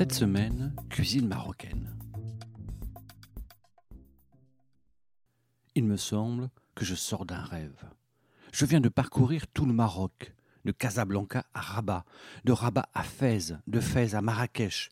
Cette semaine, cuisine marocaine. Il me semble que je sors d'un rêve. Je viens de parcourir tout le Maroc, de Casablanca à Rabat, de Rabat à Fès, de Fès à Marrakech,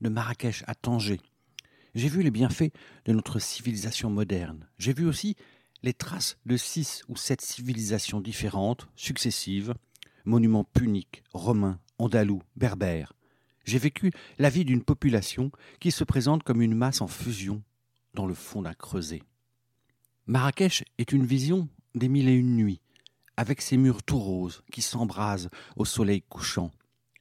de Marrakech à Tanger. J'ai vu les bienfaits de notre civilisation moderne. J'ai vu aussi les traces de six ou sept civilisations différentes, successives, monuments puniques, romains, andalous, berbères. J'ai vécu la vie d'une population qui se présente comme une masse en fusion dans le fond d'un creuset. Marrakech est une vision des mille et une nuits, avec ses murs tout roses qui s'embrasent au soleil couchant,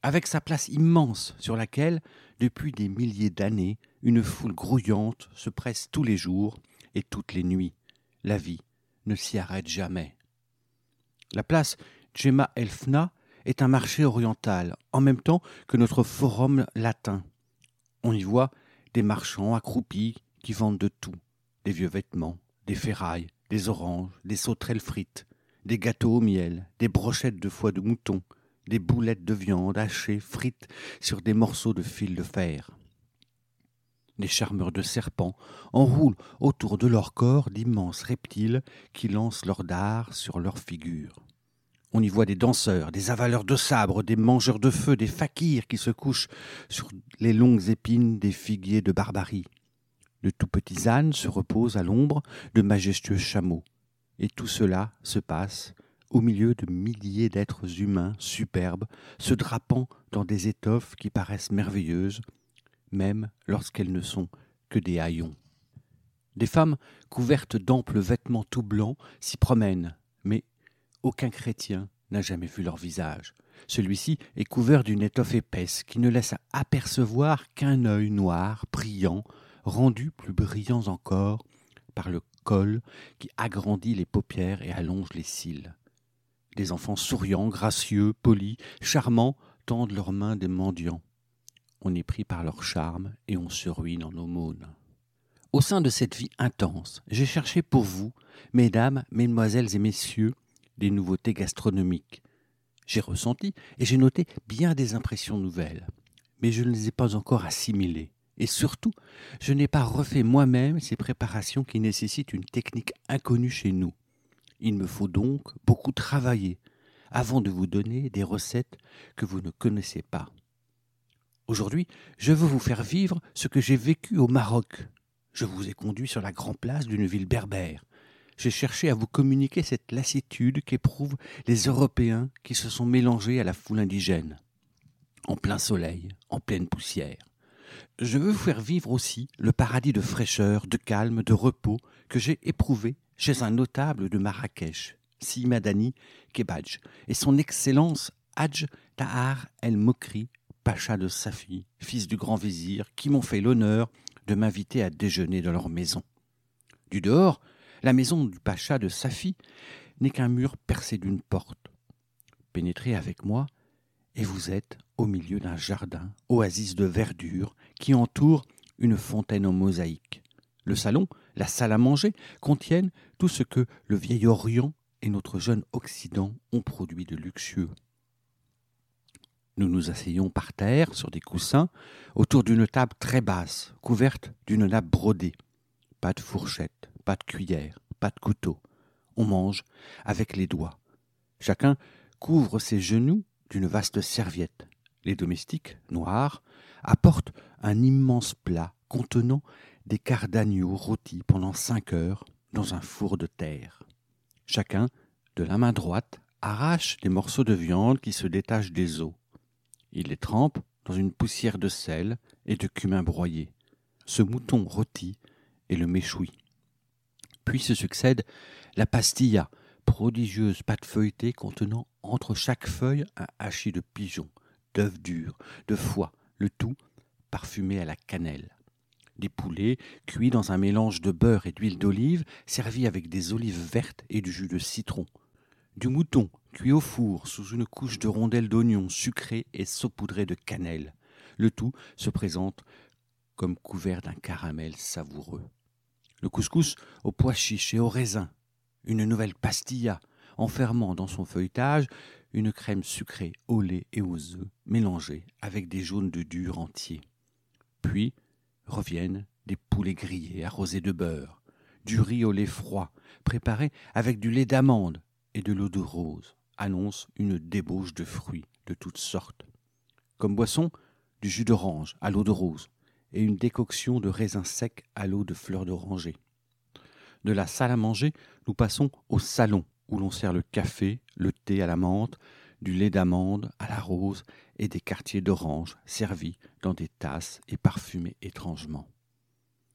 avec sa place immense sur laquelle, depuis des milliers d'années, une foule grouillante se presse tous les jours et toutes les nuits. La vie ne s'y arrête jamais. La place Djema Elfna est un marché oriental, en même temps que notre forum latin. On y voit des marchands accroupis qui vendent de tout, des vieux vêtements, des ferrailles, des oranges, des sauterelles frites, des gâteaux au miel, des brochettes de foie de mouton, des boulettes de viande hachées, frites sur des morceaux de fil de fer. Les charmeurs de serpents enroulent autour de leur corps d'immenses reptiles qui lancent leurs dards sur leurs figures. On y voit des danseurs, des avaleurs de sabres, des mangeurs de feu, des fakirs qui se couchent sur les longues épines des figuiers de barbarie. De tout petits ânes se reposent à l'ombre de majestueux chameaux. Et tout cela se passe au milieu de milliers d'êtres humains superbes, se drapant dans des étoffes qui paraissent merveilleuses, même lorsqu'elles ne sont que des haillons. Des femmes couvertes d'amples vêtements tout blancs s'y promènent, mais aucun chrétien n'a jamais vu leur visage. Celui-ci est couvert d'une étoffe épaisse qui ne laisse apercevoir qu'un œil noir, brillant, rendu plus brillant encore par le col qui agrandit les paupières et allonge les cils. Des enfants souriants, gracieux, polis, charmants, tendent leurs mains des mendiants. On est pris par leur charme et on se ruine en aumône. Au sein de cette vie intense, j'ai cherché pour vous, mesdames, mesdemoiselles et messieurs, des nouveautés gastronomiques. J'ai ressenti et j'ai noté bien des impressions nouvelles, mais je ne les ai pas encore assimilées. Et surtout, je n'ai pas refait moi-même ces préparations qui nécessitent une technique inconnue chez nous. Il me faut donc beaucoup travailler avant de vous donner des recettes que vous ne connaissez pas. Aujourd'hui, je veux vous faire vivre ce que j'ai vécu au Maroc. Je vous ai conduit sur la grande place d'une ville berbère. J'ai cherché à vous communiquer cette lassitude qu'éprouvent les Européens qui se sont mélangés à la foule indigène. En plein soleil, en pleine poussière. Je veux vous faire vivre aussi le paradis de fraîcheur, de calme, de repos que j'ai éprouvé chez un notable de Marrakech, Si Madani Kebadj, et son Excellence Hadj Tahar El Mokri, pacha de Safi, fils du grand vizir, qui m'ont fait l'honneur de m'inviter à déjeuner dans leur maison. Du dehors, la maison du pacha de Safi n'est qu'un mur percé d'une porte. Pénétrez avec moi, et vous êtes au milieu d'un jardin, oasis de verdure, qui entoure une fontaine en mosaïque. Le salon, la salle à manger, contiennent tout ce que le vieil Orient et notre jeune Occident ont produit de luxueux. Nous nous asseyons par terre sur des coussins autour d'une table très basse, couverte d'une nappe brodée. Pas de fourchette, pas de cuillère, pas de couteau. On mange avec les doigts. Chacun couvre ses genoux d'une vaste serviette. Les domestiques, noirs, apportent un immense plat contenant des quarts d'agneau rôtis pendant cinq heures dans un four de terre. Chacun, de la main droite, arrache des morceaux de viande qui se détachent des os. Il les trempe dans une poussière de sel et de cumin broyé. Ce mouton rôti et le méchoui. Puis se succède la pastilla, prodigieuse pâte feuilletée contenant entre chaque feuille un hachis de pigeon, d'œufs durs, de foie, le tout parfumé à la cannelle. Des poulets cuits dans un mélange de beurre et d'huile d'olive, servis avec des olives vertes et du jus de citron. Du mouton cuit au four sous une couche de rondelles d'oignons sucrées et saupoudrées de cannelle. Le tout se présente comme couvert d'un caramel savoureux. Le couscous aux pois chiches et aux raisins, une nouvelle pastilla, enfermant dans son feuilletage une crème sucrée au lait et aux œufs, mélangée avec des jaunes de dur entiers. Puis reviennent des poulets grillés arrosés de beurre, du riz au lait froid, préparé avec du lait d'amande et de l'eau de rose, annonce une débauche de fruits de toutes sortes. Comme boisson, du jus d'orange à l'eau de rose et une décoction de raisins secs à l'eau de fleurs d'oranger. De la salle à manger, nous passons au salon où l'on sert le café, le thé à la menthe, du lait d'amande à la rose et des quartiers d'orange servis dans des tasses et parfumés étrangement.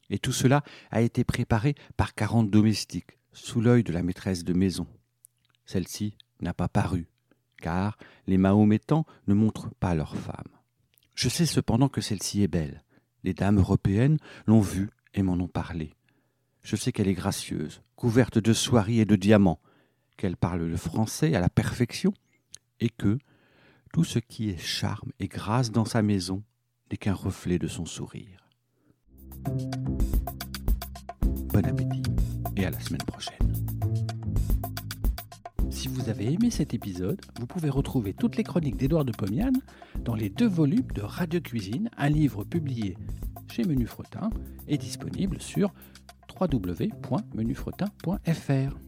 Et tout cela a été préparé par quarante domestiques, sous l'œil de la maîtresse de maison. Celle-ci n'a pas paru, car les Mahométans ne montrent pas leurs femmes. Je sais cependant que celle-ci est belle. Les dames européennes l'ont vue et m'en ont parlé. Je sais qu'elle est gracieuse, couverte de soieries et de diamants, qu'elle parle le français à la perfection, et que tout ce qui est charme et grâce dans sa maison n'est qu'un reflet de son sourire. Bon appétit et à la semaine prochaine. Vous avez aimé cet épisode, vous pouvez retrouver toutes les chroniques d'Édouard de Pomian dans les deux volumes de Radio Cuisine, un livre publié chez Menu Fretin et disponible sur www.menufretin.fr.